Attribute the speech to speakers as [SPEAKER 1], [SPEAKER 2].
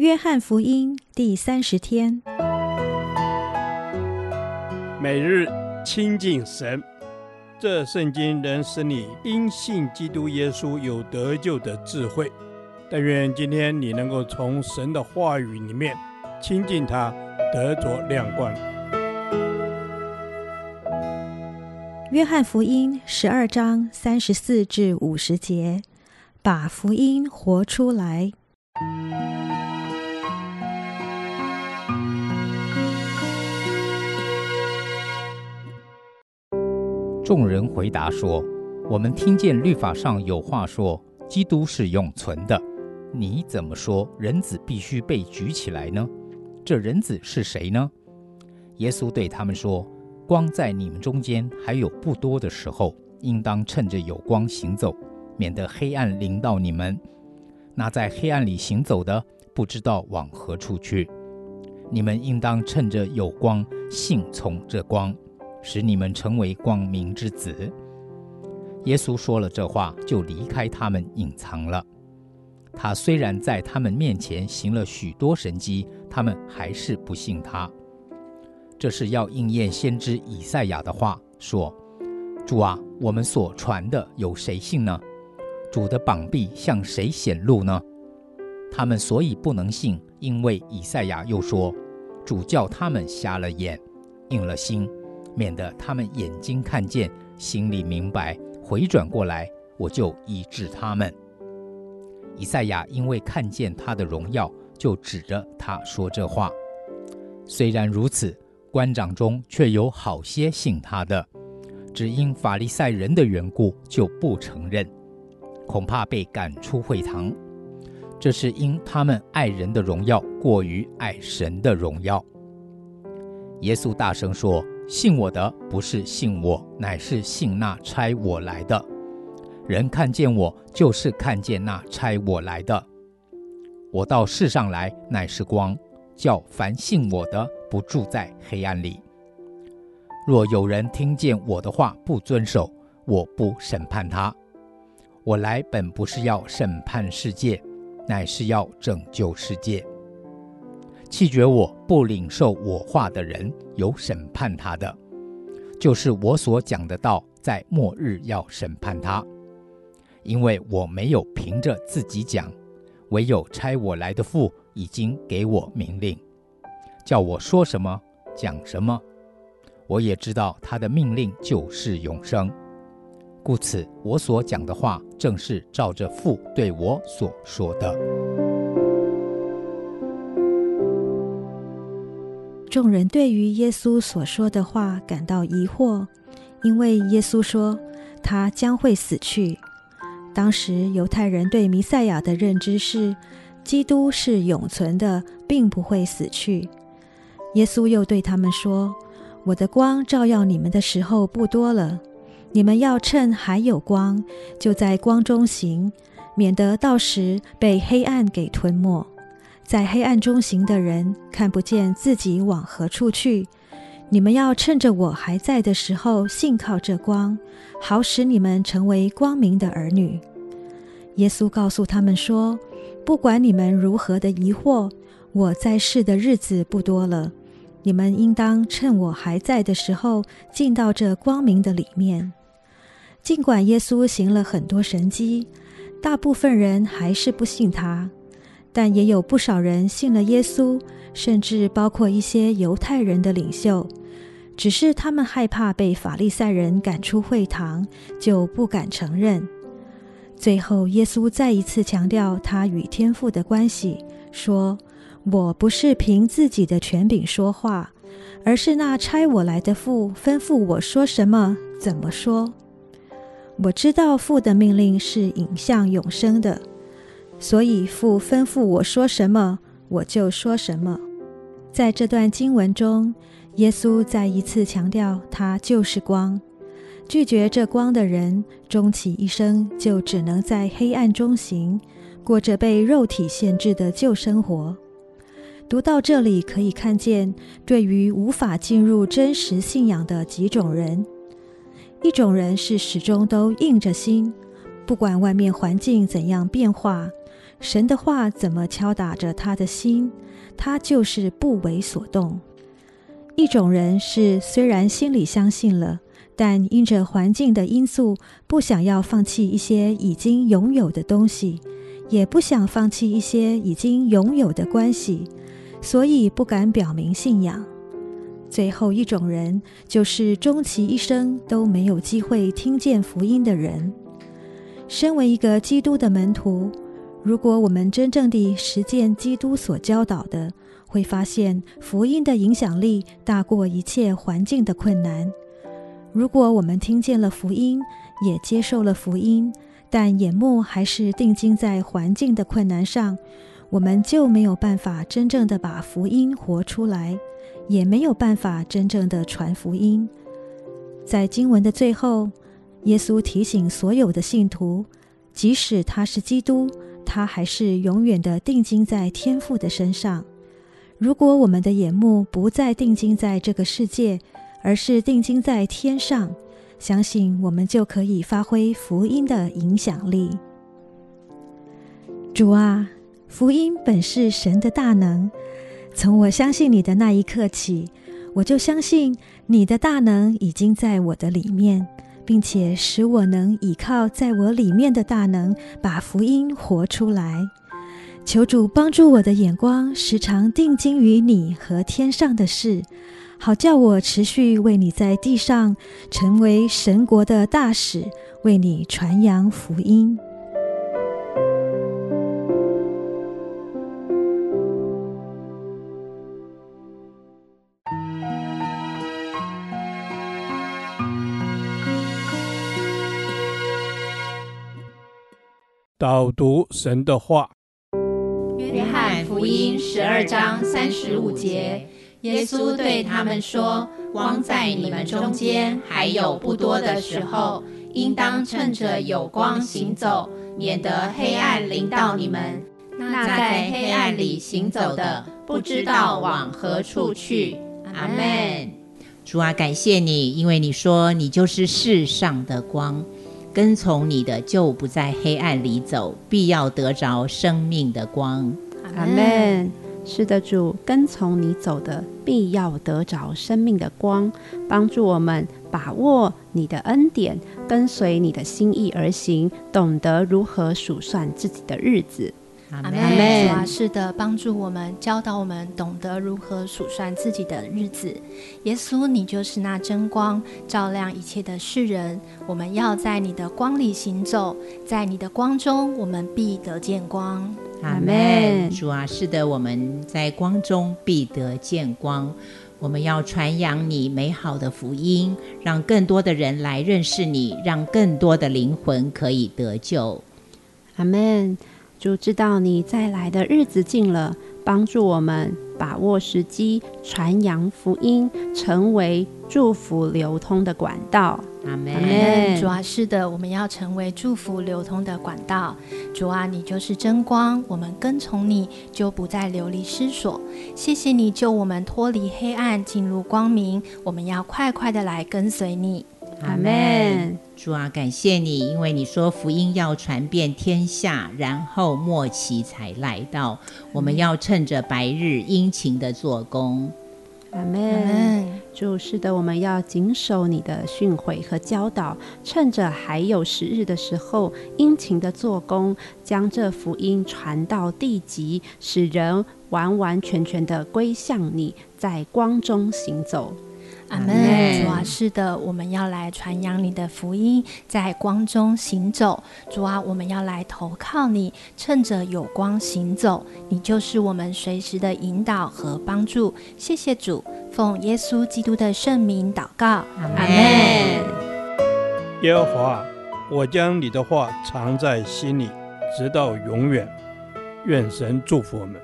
[SPEAKER 1] 约翰福音第三十天，
[SPEAKER 2] 每日亲近神，这圣经能使你因信基督耶稣有得救的智慧。但愿今天你能够从神的话语里面亲近他，得着亮光。
[SPEAKER 1] 约翰福音十二章三十四至五十节，把福音活出来。
[SPEAKER 3] 众人回答说：“我们听见律法上有话说，基督是永存的。你怎么说人子必须被举起来呢？这人子是谁呢？”耶稣对他们说：“光在你们中间还有不多的时候，应当趁着有光行走，免得黑暗临到你们。那在黑暗里行走的，不知道往何处去。你们应当趁着有光，信从这光。”使你们成为光明之子。耶稣说了这话，就离开他们，隐藏了。他虽然在他们面前行了许多神迹，他们还是不信他。这是要应验先知以赛亚的话，说：“主啊，我们所传的有谁信呢？主的膀臂向谁显露呢？”他们所以不能信，因为以赛亚又说：“主叫他们瞎了眼，硬了心。”免得他们眼睛看见，心里明白，回转过来，我就医治他们。以赛亚因为看见他的荣耀，就指着他说这话。虽然如此，官长中却有好些信他的，只因法利赛人的缘故，就不承认，恐怕被赶出会堂。这是因他们爱人的荣耀过于爱神的荣耀。耶稣大声说。信我的不是信我，乃是信那差我来的。人看见我，就是看见那差我来的。我到世上来，乃是光，叫凡信我的不住在黑暗里。若有人听见我的话不遵守，我不审判他。我来本不是要审判世界，乃是要拯救世界。弃绝我不领受我话的人，有审判他的，就是我所讲的道，在末日要审判他。因为我没有凭着自己讲，唯有差我来的父已经给我命令，叫我说什么讲什么。我也知道他的命令就是永生，故此我所讲的话，正是照着父对我所说的。
[SPEAKER 1] 众人对于耶稣所说的话感到疑惑，因为耶稣说他将会死去。当时犹太人对弥赛亚的认知是，基督是永存的，并不会死去。耶稣又对他们说：“我的光照耀你们的时候不多了，你们要趁还有光，就在光中行，免得到时被黑暗给吞没。”在黑暗中行的人看不见自己往何处去。你们要趁着我还在的时候，信靠这光，好使你们成为光明的儿女。耶稣告诉他们说：“不管你们如何的疑惑，我在世的日子不多了。你们应当趁我还在的时候，进到这光明的里面。”尽管耶稣行了很多神迹，大部分人还是不信他。但也有不少人信了耶稣，甚至包括一些犹太人的领袖，只是他们害怕被法利赛人赶出会堂，就不敢承认。最后，耶稣再一次强调他与天父的关系，说：“我不是凭自己的权柄说话，而是那差我来的父吩咐我说什么，怎么说。我知道父的命令是引向永生的。”所以父吩咐我说什么，我就说什么。在这段经文中，耶稣再一次强调他就是光。拒绝这光的人，终其一生就只能在黑暗中行，过着被肉体限制的旧生活。读到这里，可以看见，对于无法进入真实信仰的几种人，一种人是始终都硬着心，不管外面环境怎样变化。神的话怎么敲打着他的心，他就是不为所动。一种人是虽然心里相信了，但因着环境的因素，不想要放弃一些已经拥有的东西，也不想放弃一些已经拥有的关系，所以不敢表明信仰。最后一种人，就是终其一生都没有机会听见福音的人。身为一个基督的门徒，如果我们真正地实践基督所教导的，会发现福音的影响力大过一切环境的困难。如果我们听见了福音，也接受了福音，但眼目还是定睛在环境的困难上，我们就没有办法真正的把福音活出来，也没有办法真正的传福音。在经文的最后，耶稣提醒所有的信徒，即使他是基督，他还是永远的定睛在天父的身上。如果我们的眼目不再定睛在这个世界，而是定睛在天上，相信我们就可以发挥福音的影响力。主啊，福音本是神的大能。从我相信你的那一刻起，我就相信你的大能已经在我的里面，并且使我能倚靠在我里面的大能，把福音活出来。求主帮助我的眼光时常定睛于你和天上的事，好叫我持续为你在地上成为神国的大使，为你传扬福音。
[SPEAKER 2] 导读神的话。
[SPEAKER 4] 约翰福音十二章三十五节，耶稣对他们说：“光在你们中间还有不多的时候，应当趁着有光行走，免得黑暗临到你们。那在黑暗里行走的，不知道往何处去。”阿门。
[SPEAKER 5] 主啊，感谢你，因为你说你就是世上的光。跟从你的就不在黑暗里走，必要得着生命的光。
[SPEAKER 6] 阿门。是的，主，跟从你走的，必要得着生命的光，帮助我们把握你的恩典，跟随你的心意而行，懂得如何数算自己的日子。
[SPEAKER 7] 阿门。主啊，是的，帮助我们，教导我们懂得如何数算自己的日子。耶稣，你就是那真光，照亮一切的世人。我们要在你的光里行走，在你的光中，我们必得见光。
[SPEAKER 5] 阿门。主啊，是的，我们在光中必得见光。我们要传扬你美好的福音，让更多的人来认识你，让更多的灵魂可以得救。
[SPEAKER 6] 阿门。主知道你再来的日子近了，帮助我们把握时机，传扬福音，成为祝福流通的管道。
[SPEAKER 5] 阿门。
[SPEAKER 7] 阿门。主啊，是的，我们要成为祝福流通的管道。主啊，你就是真光，我们跟从你就不再流离失所。谢谢你救我们脱离黑暗，进入光明。我们要快快的来跟随你。
[SPEAKER 5] 阿门。主啊，感谢你，因为你说福音要传遍天下，然后末期才来到。我们要趁着白日殷勤的做工。
[SPEAKER 6] 阿门。主，是的，我们要谨守你的训诲和教导，趁着还有时日的时候，殷勤的做工，将这福音传到地极，使人完完全全的归向你，在光中行走。
[SPEAKER 7] 阿门。主啊，是的，我们要来传扬你的福音，在光中行走。主啊，我们要来投靠你，趁着有光行走，你就是我们随时的引导和帮助。谢谢主，奉耶稣基督的圣名祷告。阿门。
[SPEAKER 2] 耶和华，我将你的话藏在心里，直到永远。愿神祝福我们。